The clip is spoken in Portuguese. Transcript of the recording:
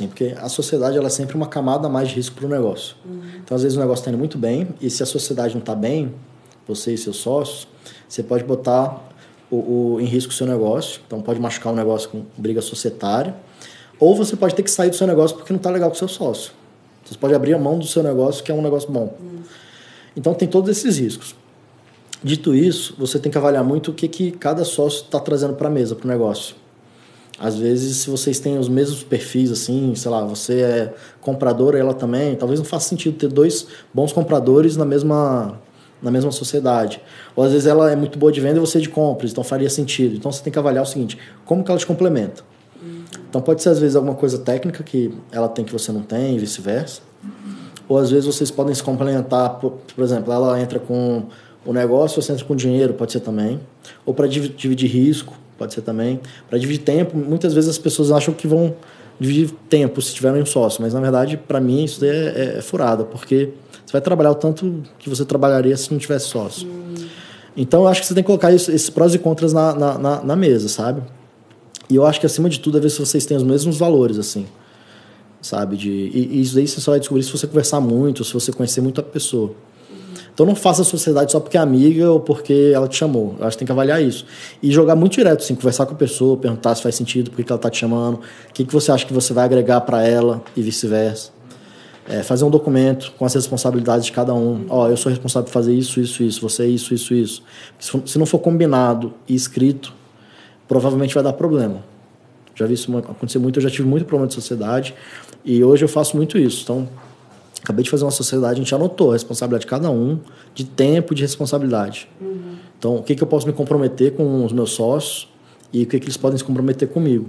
Sim, porque a sociedade ela é sempre uma camada a mais de risco para o negócio. Uhum. Então, às vezes, o negócio está indo muito bem, e se a sociedade não está bem, você e seus sócios, você pode botar o, o, em risco o seu negócio. Então, pode machucar o negócio com briga societária. Ou você pode ter que sair do seu negócio porque não está legal com o seu sócio. Você pode abrir a mão do seu negócio, que é um negócio bom. Uhum. Então, tem todos esses riscos. Dito isso, você tem que avaliar muito o que, que cada sócio está trazendo para a mesa, para o negócio. Às vezes, se vocês têm os mesmos perfis, assim, sei lá, você é comprador e ela também, talvez não faça sentido ter dois bons compradores na mesma, na mesma sociedade. Ou às vezes ela é muito boa de venda e você é de compras, então faria sentido. Então você tem que avaliar o seguinte: como que ela te complementa? Uhum. Então pode ser às vezes alguma coisa técnica que ela tem que você não tem e vice-versa. Uhum. Ou às vezes vocês podem se complementar, por, por exemplo, ela entra com o negócio, você entra com dinheiro, pode ser também. Ou para dividir risco pode ser também. Para dividir tempo, muitas vezes as pessoas acham que vão dividir tempo se tiverem um sócio, mas na verdade, para mim, isso é, é, é, furada, porque você vai trabalhar o tanto que você trabalharia se não tivesse sócio. Hum. Então, eu acho que você tem que colocar isso, esses prós e contras na, na, na, na mesa, sabe? E eu acho que, acima de tudo, é ver se vocês têm os mesmos valores, assim sabe? De, e, e, isso daí você só vai descobrir se você conversar muito, se você conhecer muito a pessoa. Então não faça sociedade só porque é amiga ou porque ela te chamou. Eu acho que tem que avaliar isso. E jogar muito direto, assim, conversar com a pessoa, perguntar se faz sentido, por que ela está te chamando, o que, que você acha que você vai agregar para ela e vice-versa. É, fazer um documento com as responsabilidades de cada um. Ó, eu sou responsável por fazer isso, isso, isso, você isso, isso, isso. Se não for combinado e escrito, provavelmente vai dar problema. Já vi isso acontecer muito, eu já tive muito problema de sociedade e hoje eu faço muito isso. Então, Acabei de fazer uma sociedade, a gente anotou a responsabilidade de cada um, de tempo e de responsabilidade. Uhum. Então, o que, que eu posso me comprometer com os meus sócios e o que, que eles podem se comprometer comigo.